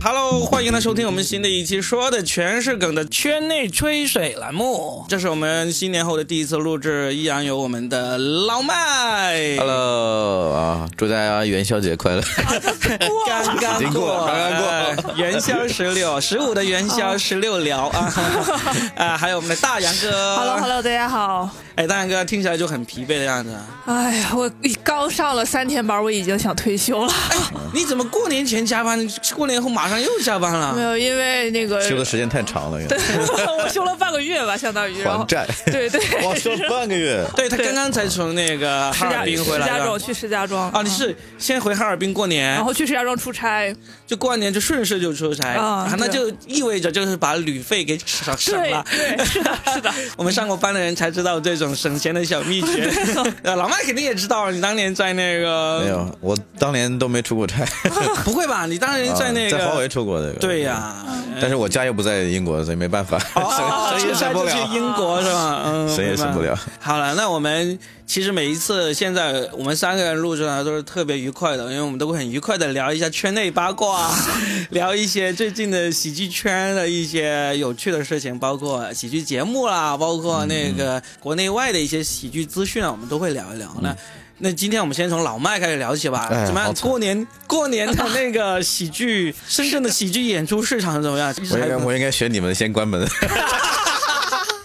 Hello，欢迎来收听我们新的一期，说的全是梗的圈内吹水栏目。这是我们新年后的第一次录制，依然有我们的老麦。Hello 啊，祝大家元宵节快乐！刚刚过刚刚过哎元宵十六，十五的元宵，十六聊啊啊！还有我们的大杨哥 Hello Hello，大家好。哎，大杨哥听起来就很疲惫的样子啊。哎呀，我刚上了三天班，我已经想退休了。你怎么过年前加班，过年后马上又加班了？没有，因为那个休的时间太长了，对 我休了半个月吧，相当于然后还债。对对，我，休半个月。对他刚刚才从那个哈尔滨回来的家庄去石家庄啊，你是先回哈尔滨过年，然后去石家庄出差，就过完年就顺势就出差啊那就意味着就是把旅费给省省对了。对，是的，是的。我们上过班的人才知道这种省钱的小秘诀。呃老麦肯定也知道，你当年在那个没有，我当年都没出过差，不会吧？你当年在那个、啊在华为出过这个。对呀、但是我家又不在英国，所以没办法，哦，也省不出差就去了。英国是吧？嗯，谁也省不了。好了，那我们其实每一次现在我们三个人录制呢都是特别愉快的，因为我们都会很愉快的聊一下圈内八卦，聊一些最近的喜剧圈的一些有趣的事情，包括喜剧节目啦，包括那个国内外的一些喜剧资讯啊，我们都会聊一聊。那那今天我们先从老麦开始聊起吧，哎怎么样？过年过年的那个喜剧，深圳的喜剧演出市场怎么样？其实我应该我应该选你们先关门。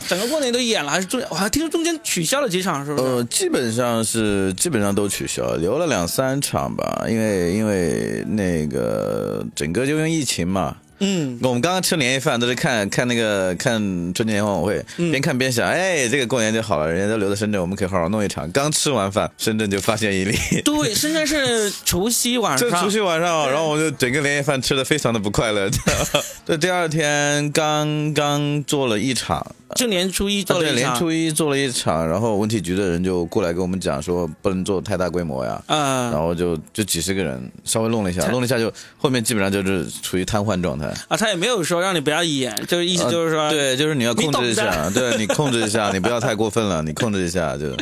整个过年都演了，还是中？我还听说中间取消了几场，是不是？呃，基本上是基本上都取消，留了两三场吧，因为因为那个整个就因为疫情嘛。嗯，我们刚刚吃年夜饭都是看看那个看春节联欢晚会，嗯边看边想，哎，这个过年就好了，人家都留在深圳，我们可以好好弄一场。刚吃完饭，深圳就发现一例，对，深圳是除夕晚这上，除夕晚上，然后我就整个年夜饭吃的非常的不快乐。这第二天刚刚做了一场，就年初一做了对，一场，年初一做了一场，然后文体局的人就过来跟我们讲说，不能做太大规模呀。然呃后就就几十个人，稍微弄了一下，弄了一下就后面基本上就是处于瘫痪状态。啊，他也没有说让你不要演，就是意思就是说，呃对，就是你要控制一下，对你控制一下，你不要太过分了，你控制一下就。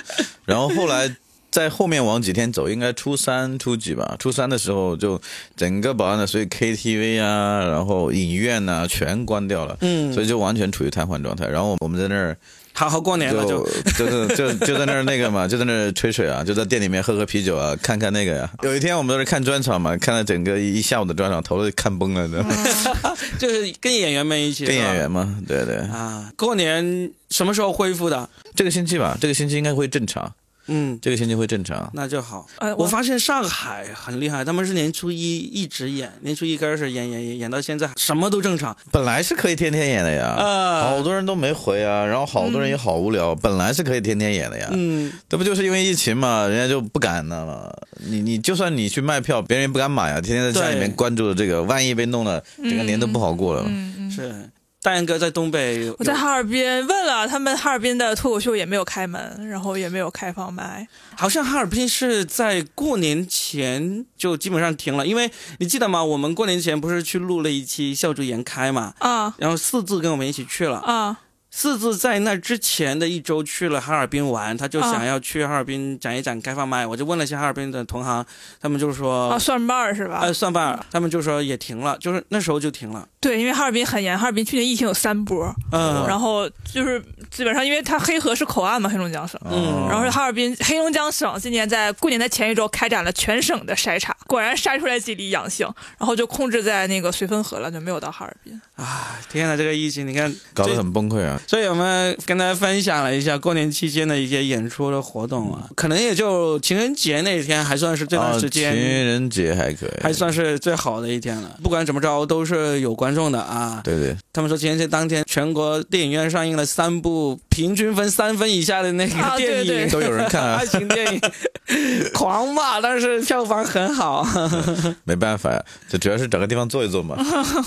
然后后来在后面往几天走，应该初三、初几吧。初三的时候就整个保安的，所以 KTV 啊，然后影院呐、全关掉了，嗯所以就完全处于瘫痪状态。然后我们在那儿好好过年了就就。就 是就就在那儿那个嘛，就在那儿吹水啊，就在店里面喝喝啤酒啊，看看那个呀。有一天我们都是看专场嘛，看了整个一一下午的专场，头都看崩了，你知道吗？就是跟演员们一起，跟演员嘛，对对。啊。过年什么时候恢复的？这个星期吧，这个星期应该会正常，嗯，这个星期会正常。那就好。哎我我发现上海很厉害，他们是年初一一直演，年初一开始演演演演到现在，什么都正常。本来是可以天天演的呀，呃好多人都没回啊，然后好多人也好无聊，本来是可以天天演的呀，嗯，这不就是因为疫情嘛，人家就不敢了嘛。你你就算你去卖票，别人也不敢买啊，天天在家里面关注着这个，万一被弄了，整个年都不好过了。嗯嗯。是。大雁哥在东北，我在哈尔滨问了，他们哈尔滨的脱口秀也没有开门，然后也没有开放麦。好像哈尔滨是在过年前就基本上停了，因为你记得吗？我们过年前不是去录了一期笑逐颜开嘛，啊然后四字跟我们一起去了。啊四字在那之前的一周去了哈尔滨玩，他就啊想要去哈尔滨展一展开放麦，我就问了一下哈尔滨的同行，他们就说，啊，算瓣儿是吧？呃，算瓣，他们就说也停了，就是那时候就停了。对，因为哈尔滨很严，哈尔滨去年疫情有三波，嗯，然后就是基本上，因为它黑河是口岸嘛，黑龙江省。嗯然后是哈尔滨黑龙江省今年在过年的前一周开展了全省的筛查，果然筛出来几例阳性，然后就控制在那个绥芬河了，就没有到哈尔滨。啊，天呐，这个疫情，你看，搞得很崩溃啊！所以我们跟大家分享了一下过年期间的一些演出的活动啊，可能也就情人节那天还算是这段时啊间。情人节还可以，还算是最好的一天了，不管怎么着都是有观众的啊。对对，他们说情人节当天，全国电影院上映了三部平均分三分以下的那个啊电影，对对都有人看啊爱情电影，狂骂，但是票房很好。没办法呀，这主要是找个地方坐一坐嘛。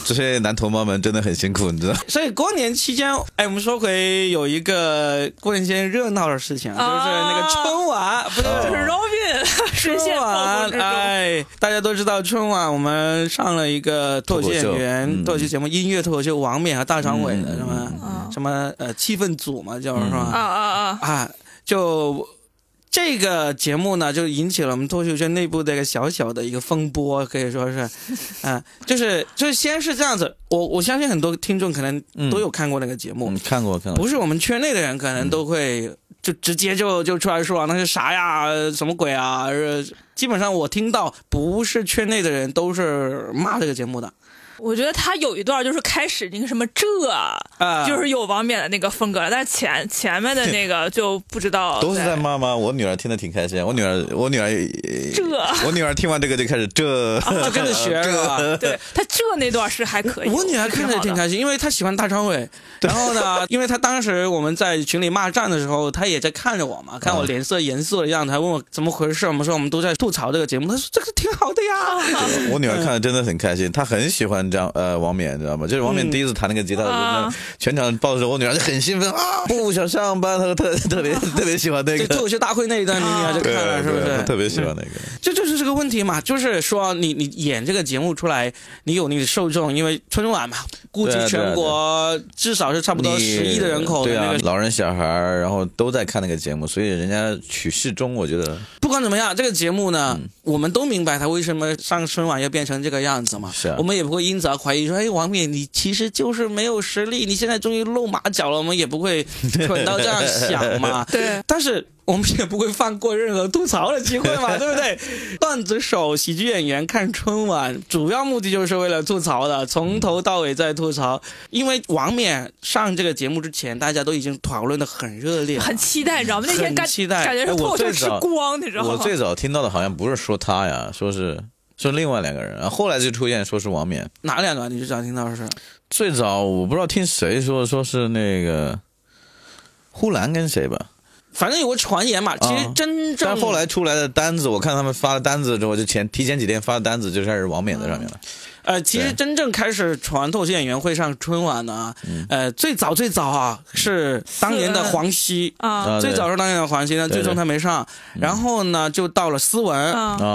这些男同胞们真的很辛苦，你知道。所以过年期间，哎，我们说回有一个过年期间热闹的事情啊，就是那个春晚，不是。哦 就是 Robin 春晚。哎，大家都知道春晚，我们上了一个脱口秀演员脱口秀节目，音乐脱口秀王冕和大张伟的嗯什么啊什么呃气氛组嘛，叫是吧？啊啊啊！啊，就这个节目呢，就引起了我们脱口秀圈内部的一个小小的一个风波，可以说是，嗯、就是就是先是这样子，我我相信很多听众可能都有看过那个节目，嗯，看过看过，不是我们圈内的人可能都会就直接就就出来说啊，那是啥呀，什么鬼啊？呃基本上我听到不是圈内的人都是骂这个节目的我觉得他有一段就是开始那个什么这，啊，就是有王冕的那个风格了，但是前前面的那个就不知道 都是在骂吗？我女儿听得挺开心，我女儿我女儿这。我女儿听完这个就开始这，就跟着学 是吧？对他这那段是还可以，我女儿看着挺。开心，因为她喜欢大张伟。然后呢，因为她当时我们在群里骂战的时候，她也在看着我嘛，看我脸色严肃的样子，还问我怎么回事。我们说我们都在吐槽这个节目，她说这个挺好的呀。我女儿看的真的很开心，她很喜欢张呃王冕，你知道吗？就是王冕第一次弹那个吉他的时候，啊全场抱着我女儿就很兴奋啊，不想上班，她说特特别 特别喜欢那个，这脱口秀大会那一段，你女儿就看对了，是不是？特别喜欢那个。这就是这个问题嘛，就是说你你演这个节目出来，你有你的受众，因为春晚嘛，估计全国至少是差不多你十亿的人口的对啊那个，老人小孩，然后都在看那个节目，所以人家取适中，我觉得不管怎么样，这个节目呢，嗯我们都明白他为什么上春晚要变成这个样子嘛。是啊我们也不会因此而怀疑说，哎，王冕你其实就是没有实力，你现在终于露马脚了，我们也不会 蠢到这样想嘛。对，但是我们也不会放过任何吐槽的机会嘛，对不对？段子手、喜剧演员看春晚，主要目的就是为了吐槽的，从头到尾在吐槽。因为王冕上这个节目之前，大家都已经讨论的很热烈，很期待，你知道吗？那天感很期待感觉是哎我脱口秀吃最早光，你知道吗？我最早听到的好像不是说他呀，说是说另外两个人，然后后来就出现说是王冕。哪两个？你最早听到的是？最早我不知道听谁说，说是那个呼兰跟谁吧，反正有个传言嘛，其实真正但后来出来的单子，我看他们发了单子之后，就前提前几天发的单子就开始王冕在上面了。呃，其实真正开始传脱口秀演员会上春晚呢，嗯。呃，最早最早啊是当年的黄西。啊。啊最早是当年的黄西但，最终他没上，然后呢就到了斯文，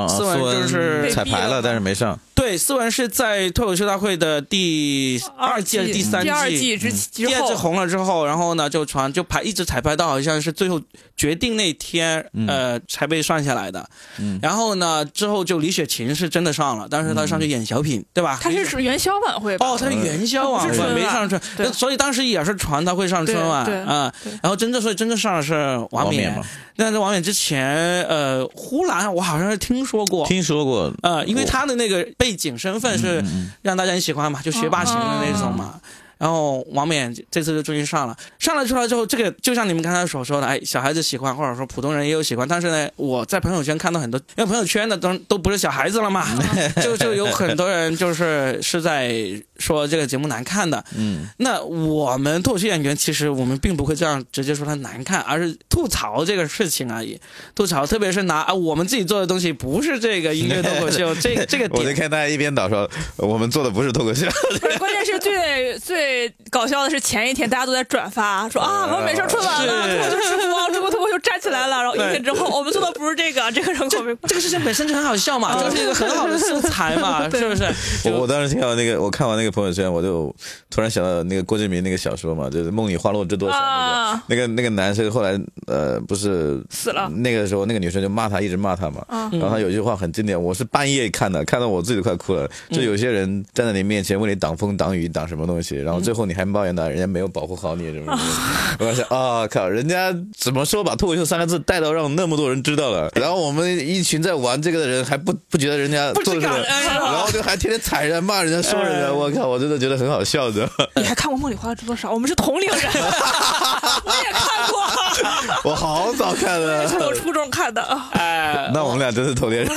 斯文就是彩排了，但是没上。对，斯文是在脱口秀大会的第二季还是第三第二季之第二季红了之后，然后呢就传就排一直彩排到好像是最后决定那天，呃才被算下来的。嗯。然后呢之后就李雪琴是真的上了，但是她上去演小品，对吧？他是属于元宵晚会吧？哦，他是元宵晚会没上春，所以当时也是传他会上春晚啊对。然后真正所以真正上的是王冕但在王冕之前，呃，呼兰我好像是听说过，听说过，呃，因为他的那个背景身份是嗯让大家很喜欢嘛，就学霸型的那种嘛。然后王冕这次就终于上了，上了出来之后，这个就像你们刚才所说的，哎，小孩子喜欢，或者说普通人也有喜欢，但是呢，我在朋友圈看到很多，因为朋友圈的都都不是小孩子了嘛，就就有很多人就是是在说这个节目难看的。嗯，那我们脱口秀演员其实我们并不会这样直接说它难看，而是吐槽这个事情而已。吐槽，特别是拿啊我们自己做的东西不是这个音乐脱口秀，这这个我就。看大家一边倒说我们做的不是脱口秀，不是，关键是最最搞笑的是前一天大家都在转发，说啊，王冕上春晚了，是脱口秀之父啊，中国脱口秀站起来了。然后一天之后，我们做的不是这个，这个人口没这个事情本身就很好笑嘛，就是一个很好的素材嘛，是不是？我我当时听到那个，我看完那个朋友圈，我就突然想到那个郭敬明那个小说嘛，就是《梦里花落知多少》啊那个那个那个男生后来呃不是死了那个时候那个女生就骂他，一直骂他嘛。啊然后他有一句话很经典，我是半夜看的，看到我自己都快哭了。就有些人站在你面前为你挡风挡雨挡什么东西，然后最后你还抱怨他，人家没有保护好你什么什么的。我想啊靠，人家怎么说把脱口秀三个字带到让那么多人知道了，然后我们一群在玩这个的人还不不觉得人家做感恩然后就还天天踩人家骂人家说人家，哎我靠，我真的觉得很好笑的。你还看过《梦里花落知多少》？我们是同龄人，我也看过，我好早看的是我，初中看的。啊哎，那我们俩真是同龄人。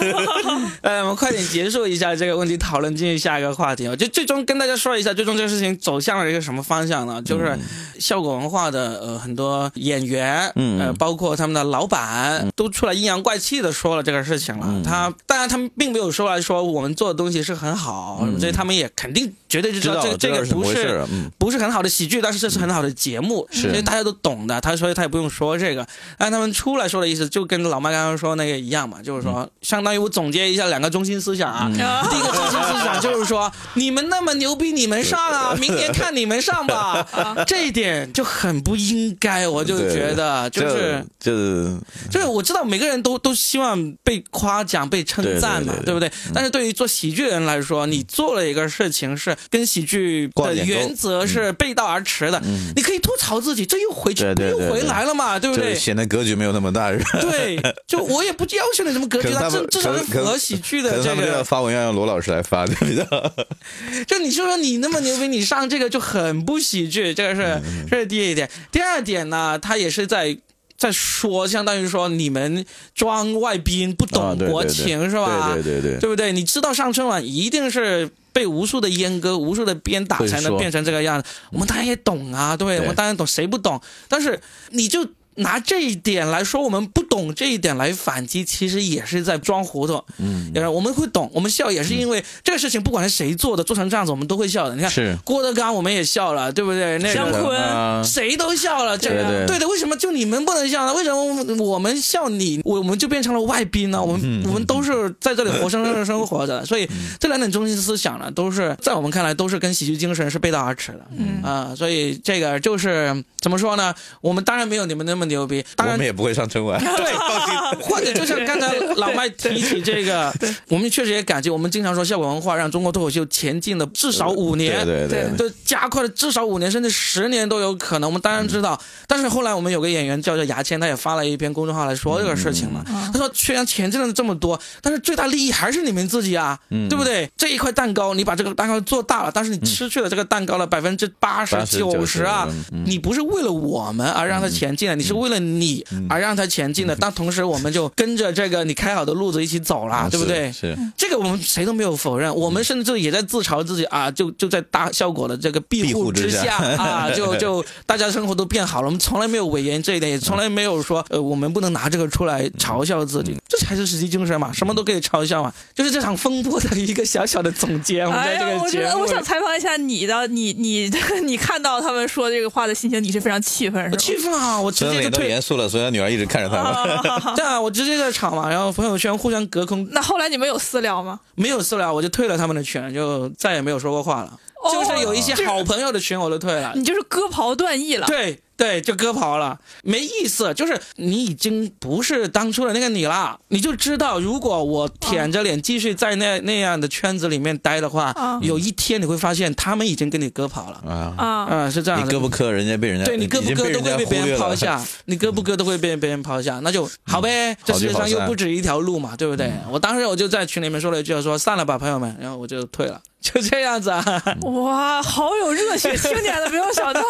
哎，我们快点结束一下这个问题讨论，进入下一个话题啊。就最终跟大家说一下，最终这个事情走向了一个什么方向呢？就是效果文化的呃很多演员，嗯呃，包括他们的老板，都出来阴阳怪气的说了这个事情了。他当然他们并没有说来说我们做的东西是很好，所以他们也肯定绝对就知知道道这个这个不是不是很好的喜剧，但是这是很好的节目，是所以大家都懂的。他所以他也不用说这个，但他们出来说的意思就跟老麦刚刚说那个一样嘛，就是说，相当于我总结一下两个中心思想啊。啊第一个中心思想就是说，你们那么牛逼，你们上啊，明年看你们上吧。这一点就很不应该，我就觉得就是。就是就是我知道每个人都都希望被夸奖、被称赞嘛，对不对？但是对于做喜剧的人来说，你做了一个事情是跟喜剧的原则是背道而驰的，你可以吐槽自己，这又回去，又回来了嘛，对不这对？显得格局没有那么大，是吧？对，就我也不要求你什么格局，可能他们它至至少是符合喜剧的这个。发文要让罗老师来发，对不对？就你说说你那么牛逼，你上这个就很不喜剧，这个是嗯这是第一点。第二点呢，他也是在。在说，相当于说你们装外宾不啊懂国情是吧？对对对对对不对？你知道上春晚一定是被无数的阉割、无数的鞭打才能变成这个样子。我们当然也懂啊，对？对我们当然懂，谁不懂？但是你就拿这一点来说，我们不懂这一点来反击，其实也是在装糊涂。嗯，我们会懂，我们笑也是因为这个事情，不管是谁做的，做成这样子，我们都会笑的。你看是郭德纲，我们也笑了，对不对？那个。姜昆啊谁都笑了，这个对的，为什么就你们不能笑呢？为什么我们笑你，我我们就变成了外宾呢？我们我们都是在这里活生生的生活着，所以这两点中心思想呢，都是在我们看来都是跟喜剧精神是背道而驰的。嗯啊，所以这个就是怎么说呢？我们当然没有你们那么牛逼，当然我们也不会上春晚。对，或者就像刚才老麦提起这个，我们确实也感激，我们经常说效果文化让中国脱口秀前进了至少五年，对对对，都加快了至少五年甚至十年都有可能。我们当然知道，但是后来我们有个演员叫做牙签，他也发了一篇公众号来说这个事情嘛。他说虽然前进了这么多，但是最大利益还是你们自己啊，对不对？这一块蛋糕你把这个蛋糕做大了，但是你失去了这个蛋糕的百分之八十80九十啊嗯，你不是为了我们而让它前进的，你是为了你而让他前进的。但同时我们就跟着这个你开好的路子一起走了，对不对？是，这个我们谁都没有否认，我们甚至也在自嘲自己啊，就就在大效果的这个庇庇护之护之下。啊，就就大家生活都变好了，我们从来没有伪言这一点，也从来没有说呃我们不能拿这个出来嘲笑自己，这才是实际精神嘛，什么都可以嘲笑嘛，就是这场风波的一个小小的总结。我们在这哎呀，我觉个节目里。得我想采访一下你的，你 你你看到他们说这个话的心情，你是非常气愤我是气愤啊，我直真的脸都严肃了，所以他女儿一直看着他？对啊，我直接在场嘛，然后朋友圈互相隔空，那后来你们有私聊吗？没有私聊，我就退了他们的群，就再也没有说过话了。就是有一些哦好朋友的群我都退了，你就是割袍断义了。对对，就割袍了，没意思。就是你已经不是当初的那个你了，你就知道，如果我舔着脸继续在那那样的圈子里面待的话，啊有一天你会发现他们已经跟你割袍了。啊，啊，嗯，是这样的。你割不割，人家被人家对你割不割都会被别人抛下，你割不割都会被别人抛下，那就好呗。这世界上又不止一条路嘛，对不对？我当时我就在群里面说了一句，说散了吧，朋友们，然后我就退了，就这样子啊。哇，好有热血青年的，没有想到，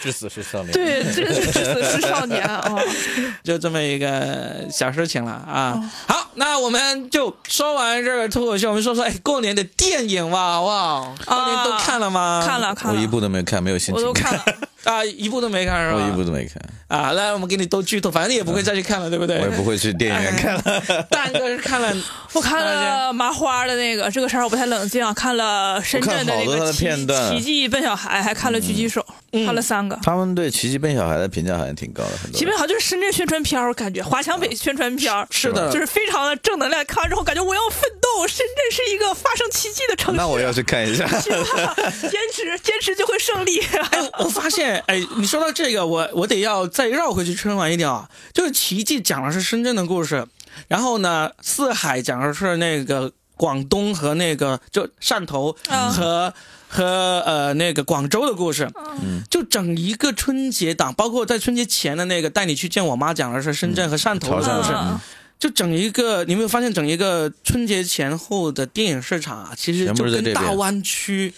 至死是少年。对，真是至死是少年啊！就这么一个小事情了啊。哦好，那我们就说完这个脱口秀，我们说说哎过年的电影吧，好不好？过年都看了吗？看了看了，我一部都没看，没有心情我都看了。啊，一部都没看是吧？我一部都没看，啊，来我们给你都剧透，反正你也不会再去看了，对不对？我也不会去电影院看了。蛋哥是看了，我看了麻花的那个，这个事儿我不太冷静啊。看了深圳的那个奇片段奇迹笨小孩，还看了狙击手，嗯看了三个。他们对《奇迹笨小孩》的评价好像挺高的，很多人。奇迹笨小孩就是深圳宣传片，我感觉华强北宣传片儿是的，就是非常的正能量。看完之后感觉我要奋斗，深圳是一个发生奇迹的城市。那我要去看一下。坚持坚持就会胜利。哎，我发现，哎，你说到这个，我我得要再绕回去春晚一点啊。就是《奇迹》讲的是深圳的故事，然后呢，《四海》讲的是那个广东和那个就汕头嗯和、和呃那个广州的故事。嗯，就整一个春节档，包括在春节前的那个带你去见我妈，讲的是深圳和汕头的故事。嗯就整一个，你有没有发现整一个春节前后的电影市场啊，其实就跟大湾区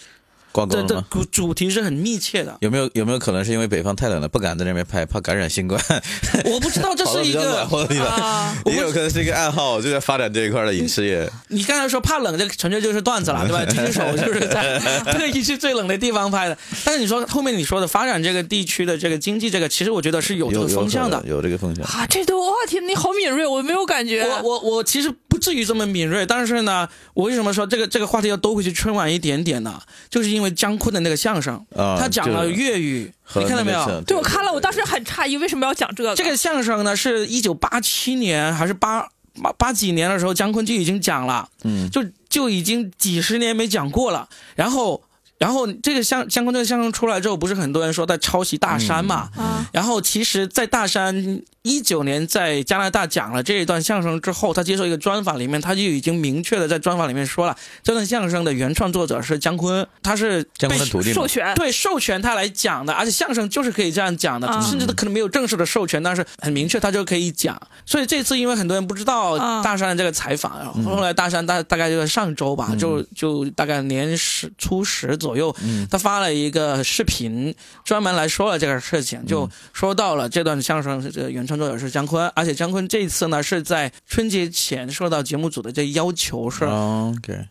挂钩了吗？主主题是很密切的。有没有有没有可能是因为北方太冷了，不敢在那边拍，怕感染新冠？我不知道这是一个暖和的地方，啊，也有可能是一个暗号，就在发展这一块的影视业。你刚才说怕冷，这个纯粹就是段子了，对吧？狙击手就是在特意去最冷的地方拍的。但是你说后面你说的发展这个地区的这个经济，这个其实我觉得是有这个有有风向的可。能有这个风向。啊，这都哇天，你好敏锐，我没有感觉。我我我其实不至于这么敏锐。但是呢，我为什么说这个这个话题要兜回去春晚一点点呢？就是因为姜昆的那个相声，啊他讲了粤语，你看到没有？对我看了，我当时很诧异，为什么要讲这个？这个相声呢，是一九八七年还是八八八几年的时候，姜昆就已经讲了，嗯就就已经几十年没讲过了。然后，然后这个相相关这个相声出来之后，不是很多人说在抄袭大山嘛？啊，然后其实，在大山一九年在加拿大讲了这一段相声之后，他接受一个专访里面，他就已经明确的在专访里面说了，这段相声的原创作者是姜昆，他是被姜昆的徒弟授权，对，授权他来讲的，而且相声就是可以这样讲的，啊甚至他可能没有正式的授权，但是很明确他就可以讲。所以这次因为很多人不知道啊大山的这个采访，然后后来大山大大概就在上周吧，就就大概年十初十左右，他发了一个视频，专门来说了这个事情，就说到了这段相声这个原创作者是姜昆，而且姜昆这次呢是在春节前受到节目组的这要求，是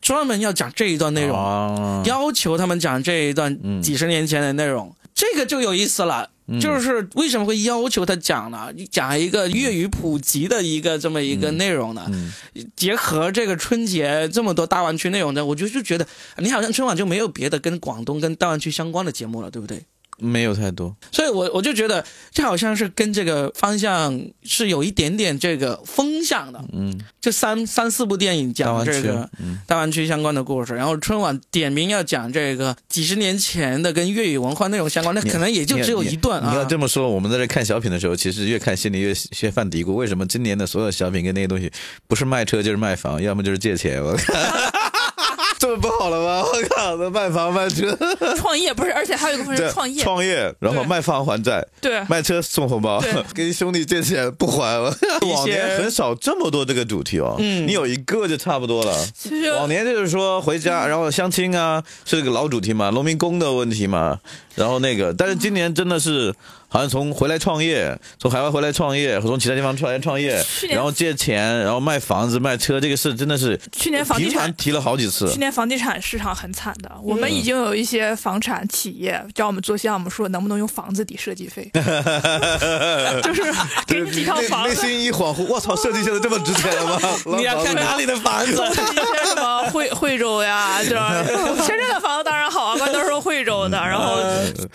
专门要讲这一段内容。哦，要求他们讲这一段嗯。几十年前的内容，这个就有意思了。就是为什么会要求他讲呢？讲一个粤语普及的一个这么一个内容呢？嗯结合这个春节这么多大湾区内容呢，我就就觉得你好像春晚就没有别的跟广东跟大湾区相关的节目了，对不对？没有太多，所以我我就觉得这好像是跟这个方向是有一点点这个风向的。嗯，这三三四部电影讲这个，嗯大湾区相关的故事，然后春晚点名要讲这个几十年前的跟粤语文化内容相关，那可能也就只有一段啊你要啊。这么说，我们在这看小品的时候，其实越看心里越越犯嘀咕：为什么今年的所有小品跟那些东西，不是卖车就是卖房，要么就是借钱？我靠，这么不好了吗？我靠，那卖房卖车，创业不是，而且还有一个部分对是创业，创业，然后卖房还债，对卖车送红包对，给兄弟借钱不还。了往年很少这么多这个主题哦，嗯你有一个就差不多了。其实往年就是说回家，然后相亲啊，是个老主题嘛，农民工的问题嘛，然后那个，但是今年真的是好像从回来创业，从海外回来创业，从其他地方出来创业然后借钱，然后卖房子卖车，这个事真的是去年房地产提了好几次去。年房地产市场很惨的，我们已经有一些房产企业找我们做项目，说能不能用房子抵设计费，就是给你几套房子，内心一恍惚，我操，设计现在这么值钱了吗？你要看哪里的房子？一些什么惠 惠州呀，就是深圳的房子当然好啊，关都是惠州的，然后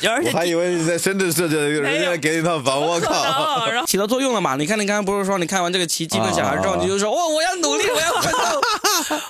而且我还以为你在深圳设计的，人家给你套房，我靠！然后起到作用了嘛？你看，你刚刚不是说你看完这个《奇迹笨小孩》之后，啊你就说哦，我要努力，我要奋斗。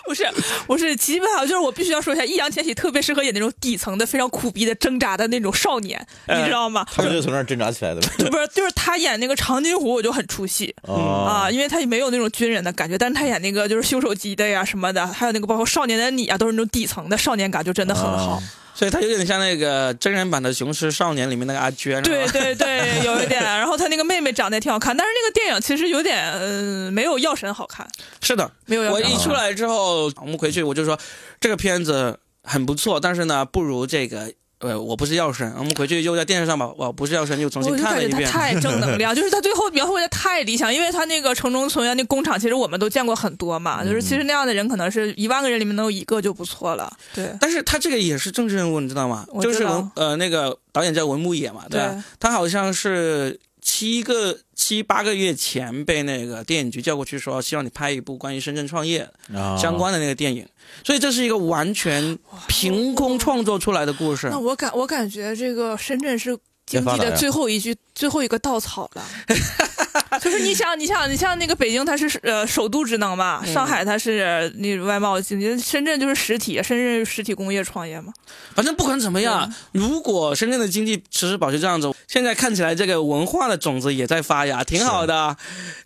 不 是不是，基本上就是我必须要说一下，易烊千玺特别适合演那种底层的、非常苦逼的、挣扎的那种少年，你知道吗？他们就从那儿挣扎起来的。就 不是，就是他演那个长津湖，我就很出戏。哦啊，因为他没有那种军人的感觉，但是他演那个就是修手机的呀什么的，还有那个包括少年的你啊，都是那种底层的少年感，就真的很好。所以他有点像那个真人版的《雄狮少年》里面那个阿娟。对对对，有一点。然后他那个妹妹长得也挺好看，但是那个电影其实有点，嗯、没有《药神》好看，是的。没有药神。我一出来之后，我们回去我就说这个片子很不错，但是呢，不如这个。呃，我不是药神，我们回去又在电视上吧我不是药神又重新看了一遍。太正能量，就是他最后描绘的太理想，因为他那个城中村啊，那工厂其实我们都见过很多嘛，就是其实那样的人可能是一万个人里面能有一个就不错了。对，但是他这个也是政治人物，你知道吗？道就是文呃那个导演叫文牧野嘛，对吧？对他好像是七个七八个月前被那个电影局叫过去说，希望你拍一部关于深圳创业啊相关的那个电影，所以这是一个完全凭空创作出来的故事那。我感我感觉这个深圳是经济的最后一句最后一个稻草了。就是你想，你想，你像那个北京，它是呃首都职能嘛，上海它是那外贸经济，深圳就是实体，深圳实体工业创业嘛。反正不管怎么样，如果深圳的经济持续保持这样子，现在看起来这个文化的种子也在发芽，挺好的，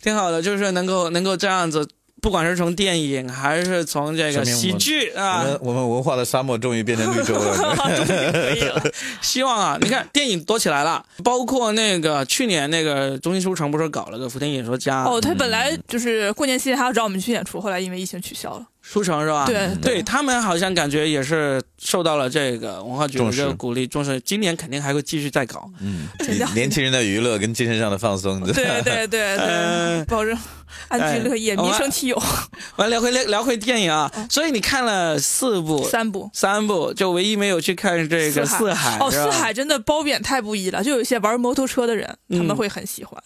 挺好的，就是能够能够这样子。不管是从电影还是从这个喜剧啊我们我们文化的沙漠终于变成绿洲了。可以了，希望啊，你看电影多起来了，包括那个去年那个中心书城不是搞了个福田演说家哦，他本来就是过年期间还要找我们去演出，后来因为疫情取消了。书城是吧？对对他们好像感觉也是受到了这个文化局的这个鼓励重视，今年肯定还会继续再搞。嗯，年轻人的娱乐跟精神上的放松，对对对对，呃 保证安居乐业，哎民生其友。完聊回聊聊回电影啊，所以你看了四部三部。三部，就唯一没有去看这个四海哦，四海真的褒贬太不一了，就有一些玩摩托车的人，他们嗯会很喜欢。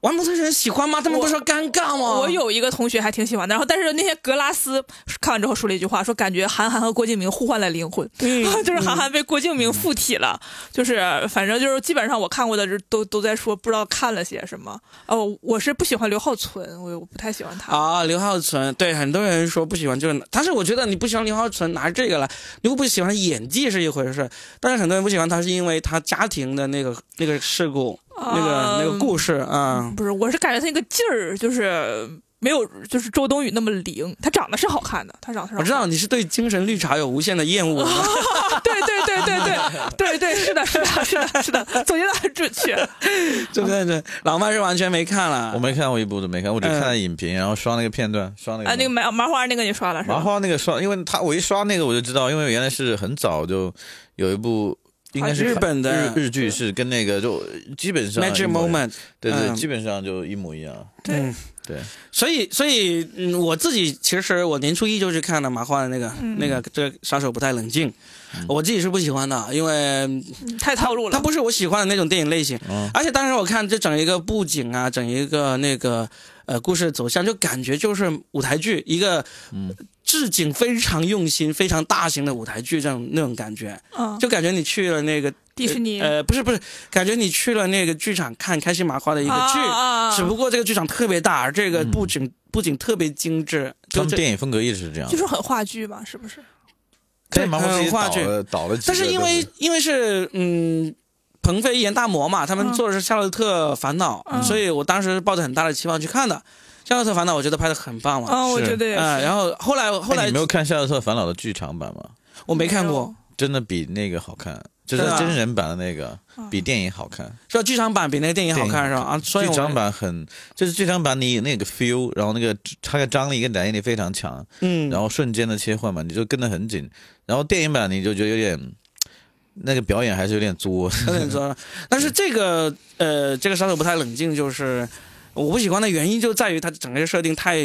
玩摩托车人喜欢吗？他们不说尴尬吗？我有一个同学还挺喜欢的，然后但是那些格拉斯看完之后说了一句话，说感觉韩寒和郭敬明互换了灵魂，嗯就是韩寒被郭敬明附体了，就是反正就是基本上我看过的都都在说不知道看了些什么。哦，我是不喜欢刘浩存，我我不太喜欢他。啊，刘浩存，对很多人说不喜欢就是，但是我觉得你不喜欢刘浩存，拿这个来，你不喜欢演技是一回事，但是很多人不喜欢他是因为他家庭的那个那个事故，那个那个故事啊。不是，我是感觉他那个劲儿就是没有，就是周冬雨那么灵。她长得是好看的，她长得是好看的。我知道你是对精神绿茶有无限的厌恶，对对对对对对对，是的，是的，是的，是的，总结的很准确。对对？对，老麦是完全没看了。我没看过一部都没看，我只看了影评，然后刷那个片段，刷那个啊，那个麻麻花那个你刷了是吧？麻花那个刷，因为他我一刷那个我就知道，因为原来是很早就有一部。应该是日本的日日剧是跟那个就基本上 Magic Moment，对对，嗯基本上就一模一样。嗯，对，所以所以嗯，我自己其实我年初一就去看了麻花的那个、嗯。那个这个杀手不太冷静，我自己是不喜欢的，因为嗯太套路了。它不是我喜欢的那种电影类型。嗯而且当时我看这整一个布景啊，整一个那个呃故事走向，就感觉就是舞台剧，一个嗯置景非常用心、非常大型的舞台剧这种那种感觉，嗯，就感觉你去了那个迪士尼呃不是不是，感觉你去了那个剧场看开心麻花的一个剧，啊只不过这个剧场特别大，而这个布景、布景特别精致，他们就。电影风格一直是这样就。是很话剧吧，是不是？对，麻花自己很话剧导了几，但是因为因为是嗯。鹏飞、严大魔嘛，他们嗯做的是《夏洛特烦恼》嗯所以我当时抱着很大的期望去看的。《夏洛特烦恼》我觉得拍的很棒嘛，啊，我觉得也嗯，是。然后后来后来哎你没有看《夏洛特烦恼》的剧场版吗？我没看过，真的比那个好看，就是真的啊真人版的那个嗯比电影好看。是吧？剧场版比那个电影好看是吧？啊，所以剧场版很，就是剧场版你有那个 feel，然后那个它的张力跟展现力非常强，嗯，然后瞬间的切换嘛，你就跟得很紧。然后电影版你就觉得有点，那个表演还是有点作。有点作。但是这个呃，这个杀手不太冷静，就是我不喜欢的原因就在于它整个设定太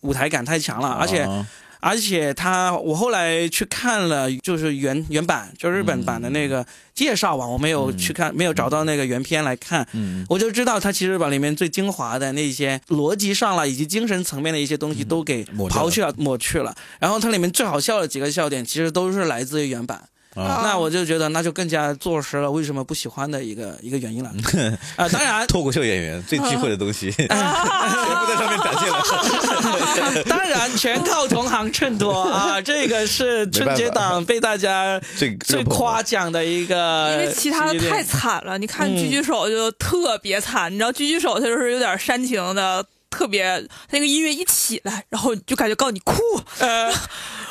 舞台感太强了，而且啊而且它我后来去看了，就是原原版，就日本版的那个介绍吧，我没有去看，没有找到那个原片来看。嗯，我就知道，它其实把里面最精华的那些逻辑上了，以及精神层面的一些东西都给刨去了、抹去了。然后它里面最好笑的几个笑点，其实都是来自于原版。啊，那我就觉得，那就更加坐实了为什么不喜欢的一个 一个原因了。啊、当然，脱口秀演员最忌讳的东西，全部在上面展现了。当然，全靠同行衬托啊！这个是春节档被大家最最夸奖的一个因为其他的太惨了，你看嗯。狙击手就特别惨，你知道狙击手他就是有点煽情的，特别他那个音乐一起来，然后就感觉告诉你酷，呃，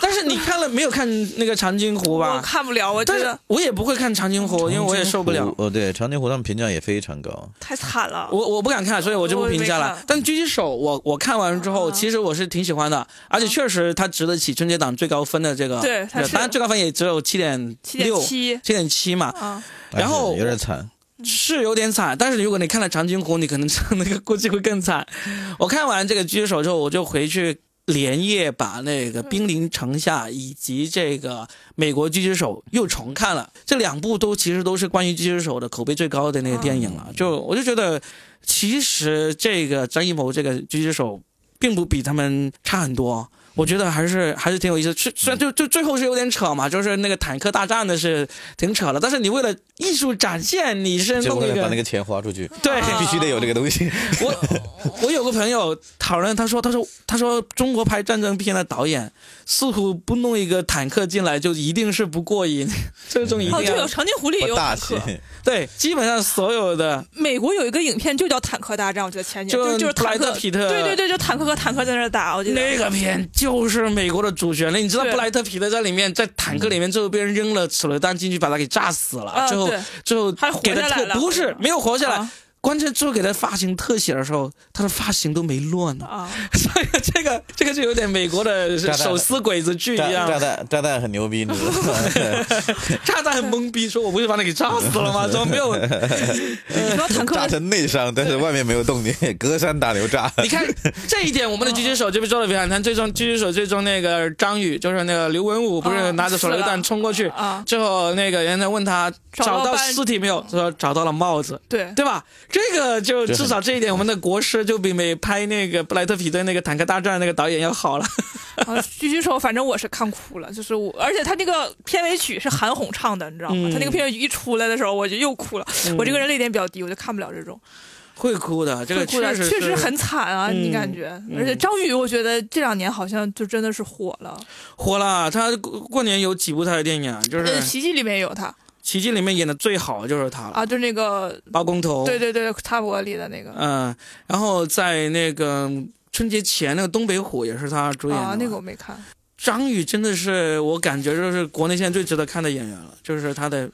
但是你看了没有看那个长津湖我吧？看不了，我觉但是得我也不会看长津湖，因为我也受不了。哦，对，长津湖他们评价也非常高。太惨了。我我不敢看，所以我就不评价。了但狙击手我我看完之后，啊其实我是挺喜欢的，而且确实它值得起春节档最高分的这个。对当然最高分也只有七点七点六、七七点七嘛，啊，然后有点惨，是有点惨。但是如果你看了长津湖，你可能那个估计会更惨。我看完这个狙击手之后，我就回去连夜把那个《兵临城下》以及这个《美国狙击手》又重看了。这两部都其实都是关于狙击手的口碑最高的那个电影了。就我就觉得，其实这个张艺谋这个狙击手并不比他们差很多。我觉得还是还是挺有意思，虽虽然就就最后是有点扯嘛，就是那个坦克大战的是挺扯的，但是你为了艺术展现，你是就弄一个把那个钱花出去，对。必须得有这个东西。我我有个朋友讨论，他说他说他说中国拍战争片的导演似乎不弄一个坦克进来就一定是不过瘾，这种一哦，对，定要有长津湖里也有不大气。坦克。，对，基本上所有的美国有一个影片就叫《坦克大战》，我觉得前年就就就是坦克，皮特。对对对，就坦克和坦克在那打，我觉得。那个片就是美国的主旋律，你知道布莱特皮特在里面在坦克里面最后被人扔了手榴弹进去把他给炸死了，啊最后对。最后还活给他下来了不是没有活下来啊，关键最后给他发型特写的时候，他的发型都没乱呢，啊，所以这个这个就有点美国的手撕鬼子剧一样。炸弹炸弹很牛逼，你知道吗？炸弹很懵逼，说我不是把你给炸死了吗？怎么没有？你说坦克炸成内伤，但是外面没有动静，隔山打牛炸。你看这一点，我们的狙击手就被做的非常难。最终狙击手最终那个张宇，就是那个刘文武，不是啊拿着手榴弹冲过去，啊，之后那个人家问他找到尸体没有，说找到了帽子。对，对吧？这个就至少这一点，我们的国师就比没拍那个布莱特皮特那个坦克大战那个导演要好了。啊，狙击手，反正我是看哭了，就是我，而且他那个片尾曲是韩红唱的，你知道吗？嗯他那个片尾曲一出来的时候，我就又哭了。我这个人泪点比较低，我就看不了这种，会哭的，这个会哭的确实确实很惨啊，嗯你感觉？嗯而且张宇，我觉得这两年好像就真的是火了，火了。他过过年有几部他的电影啊，就是呃，《奇迹里面也有他奇迹》里面演的最好的就是他了，啊，就那个，包工头。对对对，插播里的那个嗯，然后在那个春节前那个《东北虎》也是他主演的。啊，那个我没看。张宇真的是我感觉就是国内现在最值得看的演员了，就是他的